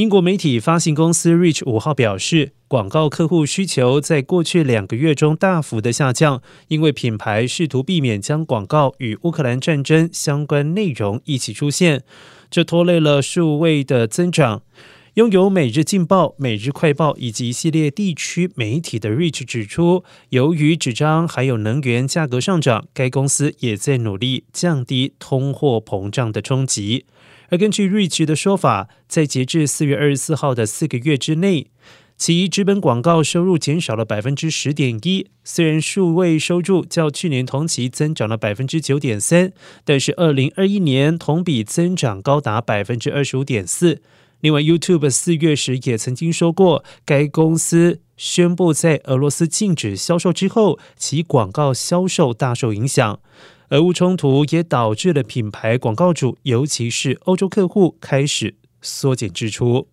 英国媒体发行公司 Reach 五号表示，广告客户需求在过去两个月中大幅的下降，因为品牌试图避免将广告与乌克兰战争相关内容一起出现，这拖累了数位的增长。拥有《每日劲报》《每日快报》以及一系列地区媒体的 Reach 指出，由于纸张还有能源价格上涨，该公司也在努力降低通货膨胀的冲击。而根据 Reach 的说法，在截至四月二十四号的四个月之内，其纸本广告收入减少了百分之十点一。虽然数位收入较去年同期增长了百分之九点三，但是二零二一年同比增长高达百分之二十五点四。另外，YouTube 四月时也曾经说过，该公司宣布在俄罗斯禁止销售之后，其广告销售大受影响。俄乌冲突也导致了品牌广告主，尤其是欧洲客户开始缩减支出。